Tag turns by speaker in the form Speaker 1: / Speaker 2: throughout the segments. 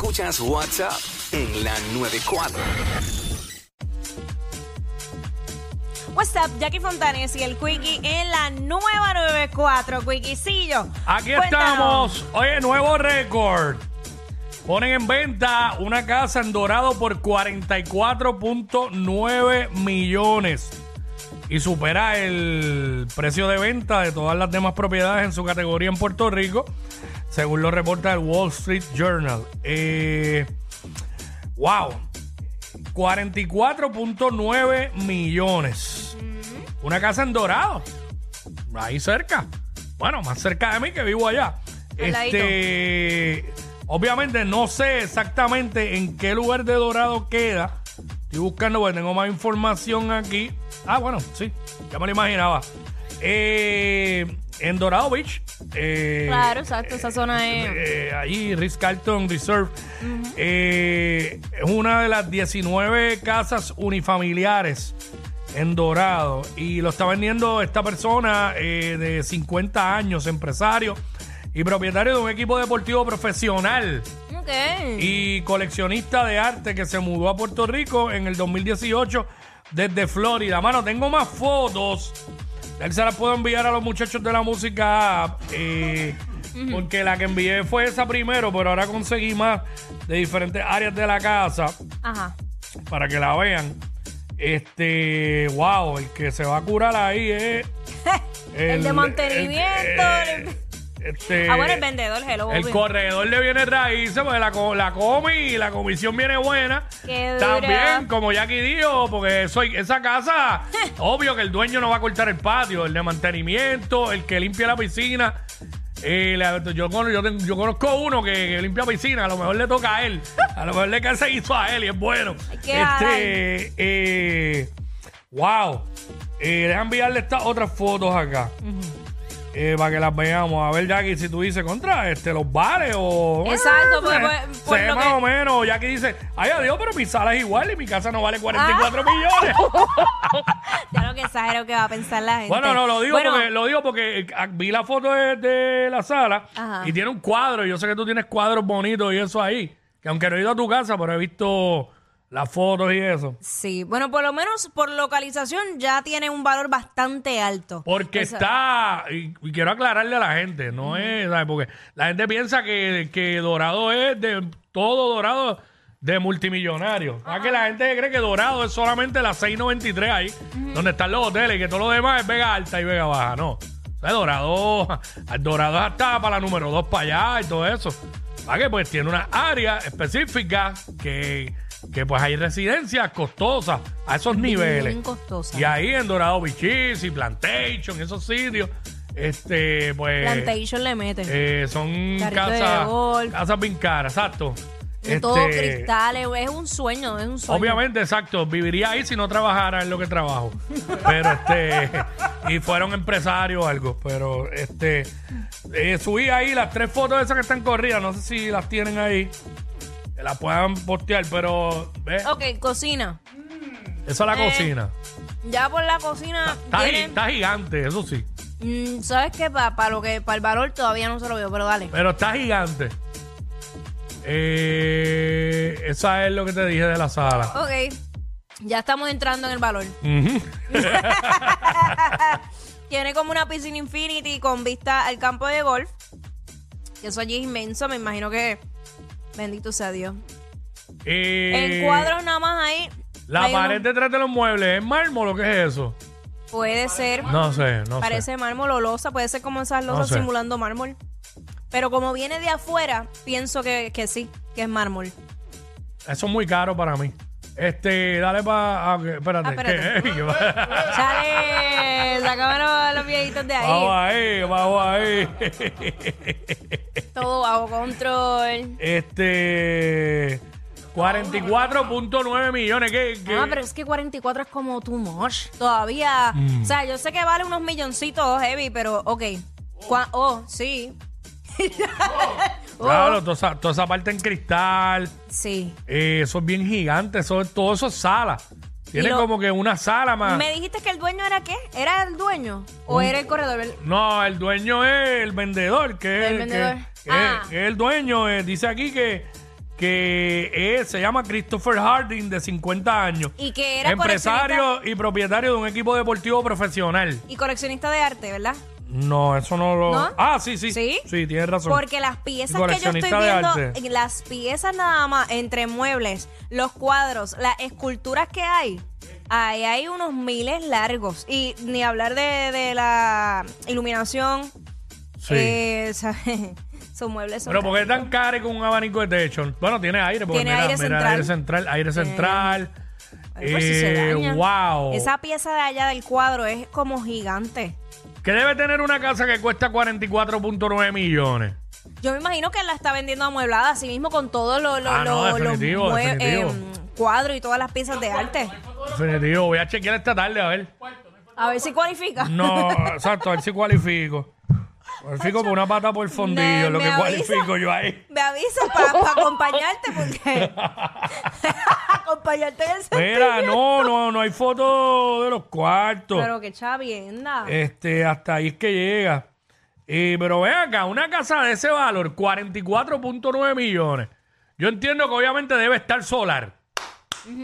Speaker 1: Escuchas WhatsApp en la 94.
Speaker 2: What's up, Jackie Fontanes y el Quickie en la nueva 94, Quickiecillo.
Speaker 3: Aquí
Speaker 2: Cuéntanos.
Speaker 3: estamos. Oye, nuevo récord. Ponen en venta una casa en Dorado por 44.9 millones. Y supera el precio de venta de todas las demás propiedades en su categoría en Puerto Rico, según lo reporta el Wall Street Journal. Eh, wow. 44.9 millones. Una casa en Dorado. Ahí cerca. Bueno, más cerca de mí que vivo allá.
Speaker 2: Al ladito.
Speaker 3: Este, obviamente no sé exactamente en qué lugar de Dorado queda. Estoy buscando porque tengo más información aquí. Ah, bueno, sí, ya me lo imaginaba. Eh, en Dorado Beach. eh,
Speaker 2: Claro, exacto, esa zona es.
Speaker 3: eh, ahí, Ritz Carlton Reserve. Eh, es una de las 19 casas unifamiliares en Dorado. Y lo está vendiendo esta persona eh, de 50 años, empresario y propietario de un equipo deportivo profesional
Speaker 2: Ok.
Speaker 3: y coleccionista de arte que se mudó a Puerto Rico en el 2018 desde Florida. Mano, tengo más fotos. Él se las puedo enviar a los muchachos de la música app, eh, porque la que envié fue esa primero, pero ahora conseguí más de diferentes áreas de la casa
Speaker 2: Ajá.
Speaker 3: para que la vean. Este, wow, el que se va a curar ahí es
Speaker 2: El de mantenimiento.
Speaker 3: el- este,
Speaker 2: ah, bueno, el vendedor, hello.
Speaker 3: el corredor le viene raíces, porque la, co- la comi y la comisión viene buena.
Speaker 2: Qué dura.
Speaker 3: También, como Jackie dijo, porque soy, esa casa, obvio que el dueño no va a cortar el patio, el de mantenimiento, el que limpia la piscina. Eh, la- yo, con- yo, ten- yo conozco uno que, que limpia piscina, a lo mejor le toca a él, a lo mejor le cae ese guiso a él y es bueno.
Speaker 2: dar.
Speaker 3: Este, eh, wow. Eh, deja enviarle estas otras fotos acá. Eh, para que las veamos. A ver, Jackie, si tú dices contra este, los bares o.
Speaker 2: Exacto,
Speaker 3: Bueno,
Speaker 2: porque,
Speaker 3: se-
Speaker 2: pues,
Speaker 3: se
Speaker 2: por
Speaker 3: ve
Speaker 2: lo
Speaker 3: más
Speaker 2: que-
Speaker 3: o menos. Jackie dice, ay, adiós, pero mi sala es igual y mi casa no vale 44
Speaker 2: Ah.
Speaker 3: millones.
Speaker 2: Ya lo que exagero que va a pensar la gente.
Speaker 3: bueno, no, lo digo
Speaker 2: Bueno,
Speaker 3: porque lo digo porque eh, vi la foto de, de la sala
Speaker 2: Ajá.
Speaker 3: y tiene un cuadro. Yo sé que tú tienes cuadros bonitos y eso ahí. Que aunque no he ido a tu casa, pero he visto las fotos y eso.
Speaker 2: Sí, bueno, por lo menos por localización ya tiene un valor bastante alto.
Speaker 3: Porque está, y, y quiero aclararle a la gente, no es, ¿sabes? porque la gente piensa que, que Dorado es de todo Dorado de multimillonario. ¿Sabes que la gente cree que Dorado es solamente la 693 ahí, donde están los hoteles y que todo lo demás es Vega Alta y Vega Baja, no. O sea, Dorado, Dorado es hasta para la número 2 para allá y todo eso. ¿Para qué? Pues tiene una área específica que, que pues hay residencias costosas a esos niveles.
Speaker 2: Bien costosa.
Speaker 3: Y ahí en Dorado Bichis y Plantation, esos sitios, este, pues.
Speaker 2: Plantation le mete.
Speaker 3: eh, son
Speaker 2: Carrito de
Speaker 3: casas, casas bien caras, exacto.
Speaker 2: de todo cristales, es un sueño, es un sueño.
Speaker 3: Obviamente, exacto. Viviría ahí si no trabajara en lo que trabajo. Pero este. y fueron empresarios o algo. Pero este. eh, subí ahí las tres fotos esas que están corridas. No sé si las tienen ahí. Que las puedan postear, pero. ¿ves?
Speaker 2: Ok, cocina.
Speaker 3: Esa es la
Speaker 2: Eh,
Speaker 3: cocina.
Speaker 2: Ya por la cocina
Speaker 3: Está, gi- está gigante, eso sí.
Speaker 2: Mm, ¿Sabes qué? Para lo que para el valor todavía no se lo veo, pero dale.
Speaker 3: Pero está gigante. Eh, esa es lo que te dije de la sala.
Speaker 2: Ok. Ya estamos entrando en el valor.
Speaker 3: Ujú.
Speaker 2: Tiene como una piscina infinity con vista al campo de golf. Que eso allí es inmenso, me imagino que. Bendito sea Dios.
Speaker 3: Eh,
Speaker 2: en cuadros nada más ahí.
Speaker 3: La
Speaker 2: hay
Speaker 3: pared detrás de los muebles, ¿es mármol o qué es eso?
Speaker 2: Puede ser.
Speaker 3: No sé, no
Speaker 2: Parece mármol o losa, puede ser como esas losas
Speaker 3: sé.
Speaker 2: simulando mármol. Pero como viene de afuera, pienso que, que sí, que es mármol.
Speaker 3: sé. Eso es muy caro para mí. Este, dale para. espérate.
Speaker 2: Ah, espérate.
Speaker 3: ¿qué? ¿Qué va?
Speaker 2: Chale, sácame los, viejitos de
Speaker 3: Vamos
Speaker 2: ahí.
Speaker 3: ahí, vamos ahí.
Speaker 2: Todo bajo control.
Speaker 3: Este. 44.9 millones. ¿Qué, qué?
Speaker 2: Ah, pero es que 44 es como too much. Todavía.
Speaker 3: Mm.
Speaker 2: O sea, yo sé que vale unos milloncitos heavy, pero ok. Oh, sí. Oh,
Speaker 3: Claro, toda esa, toda esa parte en cristal.
Speaker 2: Sí.
Speaker 3: eh, eso es bien gigante. Eso, es- todo eso es sala. Tiene
Speaker 2: lo-
Speaker 3: como que una sala más.
Speaker 2: ¿Me dijiste que el dueño era qué? ¿Era el dueño? ¿O era el corredor? El-
Speaker 3: No, el dueño es el vendedor, que es
Speaker 2: El vendedor.
Speaker 3: que-
Speaker 2: Ah.
Speaker 3: que es el dueño. eh, dice aquí que, que es- se llama Christopher Harding, de 50 años.
Speaker 2: Y que era
Speaker 3: Empresario y propietario de un equipo deportivo profesional.
Speaker 2: Y coleccionista de arte, ¿verdad?
Speaker 3: No, eso no lo...
Speaker 2: ¿No?
Speaker 3: Ah, sí, sí.
Speaker 2: ¿Sí?
Speaker 3: Sí, tienes razón.
Speaker 2: Porque las piezas que yo estoy viendo, en las piezas nada más, entre muebles, los cuadros, las esculturas que hay, ahí hay unos miles largos. Y ni hablar de, de la iluminación,
Speaker 3: Sí.
Speaker 2: eh. Son muebles. son
Speaker 3: Pero ¿por qué es tan caro con un abanico de techo? Bueno, tiene aire. Porque
Speaker 2: Tiene
Speaker 3: mira,
Speaker 2: aire
Speaker 3: mira,
Speaker 2: central.
Speaker 3: aire central. Aire central.
Speaker 2: Pues, si se
Speaker 3: Eh,
Speaker 2: daña.
Speaker 3: wow.
Speaker 2: Esa pieza de allá del cuadro es como gigante.
Speaker 3: ¿Qué debe tener una casa que cuesta 44.9 millones?
Speaker 2: Yo me imagino que la está vendiendo amueblada, así mismo con todos los
Speaker 3: Ah, no,
Speaker 2: mue-
Speaker 3: definitivo.
Speaker 2: em, cuadros y todas las piezas de arte.
Speaker 3: Definitivo. Voy a chequear esta tarde a ver.
Speaker 2: A ver si cualifica.
Speaker 3: No, exacto, a ver si cualifico. Cualifico por una pata por fondillo,
Speaker 2: Me-
Speaker 3: lo
Speaker 2: me
Speaker 3: que
Speaker 2: avisa.
Speaker 3: cualifico yo ahí.
Speaker 2: Me avisa para acompañarte porque
Speaker 3: Mira, no, no, no hay foto de los cuartos.
Speaker 2: Pero qué chavienda.
Speaker 3: Este, hasta ahí es que llega. Eh, pero ven acá, una casa de ese valor, 44.9 millones. Yo entiendo que obviamente debe estar solar.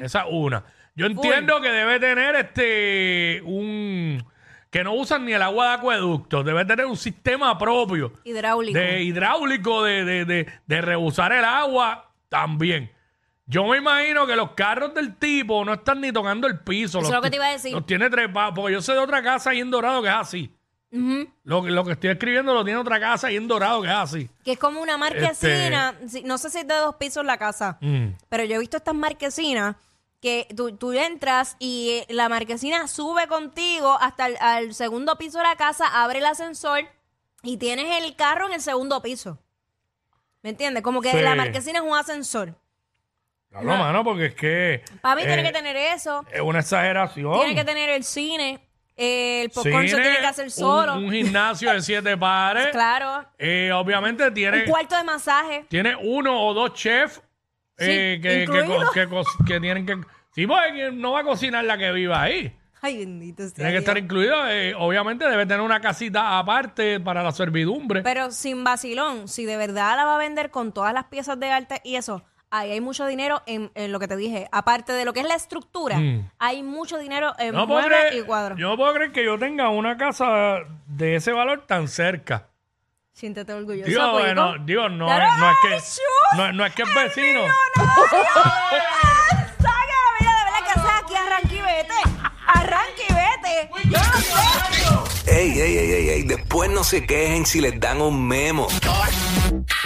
Speaker 3: Esa es una. Yo entiendo que debe tener este un que no usan ni el agua de acueducto, debe tener un sistema propio
Speaker 2: Hidráulico.
Speaker 3: de hidráulico de, de, de, de rebusar el agua también. Yo me imagino que los carros del tipo no están ni tocando el piso.
Speaker 2: Eso
Speaker 3: los
Speaker 2: es lo que te iba a decir.
Speaker 3: Los tiene trepados. Porque yo sé de otra casa ahí en Dorado que es así.
Speaker 2: Ujú.
Speaker 3: Lo, que- lo que estoy escribiendo lo tiene otra casa ahí en Dorado que es así.
Speaker 2: Que es como una marquesina. Sí, No sé si es de dos pisos la casa,
Speaker 3: Mm.
Speaker 2: pero yo he visto estas marquesinas que tú, tú entras y eh, la marquesina sube contigo hasta el al segundo piso de la casa, abre el ascensor y tienes el carro en el segundo piso. ¿Me entiendes? Como que
Speaker 3: Sí.
Speaker 2: la marquesina es un ascensor.
Speaker 3: Claro, mano, porque es que.
Speaker 2: Mí tiene
Speaker 3: eh,
Speaker 2: que tener eso.
Speaker 3: Es una exageración.
Speaker 2: Tiene que tener el cine. eh, el popcorn se
Speaker 3: Cine,
Speaker 2: tiene que hacer solo.
Speaker 3: Un, gimnasio de siete pares.
Speaker 2: claro.
Speaker 3: Eh, obviamente tiene,
Speaker 2: Un cuarto de masaje.
Speaker 3: tiene uno o dos chefs eh,
Speaker 2: Sí,
Speaker 3: que, que,
Speaker 2: incluido.
Speaker 3: que co- que tienen que. Sí, porque no va a cocinar la que viva ahí.
Speaker 2: Ay, bendito sea
Speaker 3: Tiene que
Speaker 2: Dios.
Speaker 3: estar incluido. eh, obviamente debe tener una casita aparte para la servidumbre.
Speaker 2: Pero sin vacilón, si de verdad la va a vender con todas las piezas de arte y eso, ahí hay mucho dinero en, en lo que te dije. Aparte de lo que es la estructura,
Speaker 3: Mm.
Speaker 2: hay mucho dinero en
Speaker 3: no puedo
Speaker 2: muebles
Speaker 3: creer-
Speaker 2: y cuadros.
Speaker 3: yo no puedo creer que yo tenga una casa de ese valor tan cerca.
Speaker 2: Siéntete orgulloso.
Speaker 3: Digo,
Speaker 2: Puico.
Speaker 3: bueno, digo, no,
Speaker 2: Claro,
Speaker 3: es, no es
Speaker 2: ¡ay,
Speaker 3: que no, no es que es vecino.
Speaker 2: ¡Sácala! Mira, de verdad que haces aquí arranque y vete. Arranque y vete. Yo no quiero.
Speaker 1: Ey, ey, ey, ey, ey, después no se quejen si les dan un memo.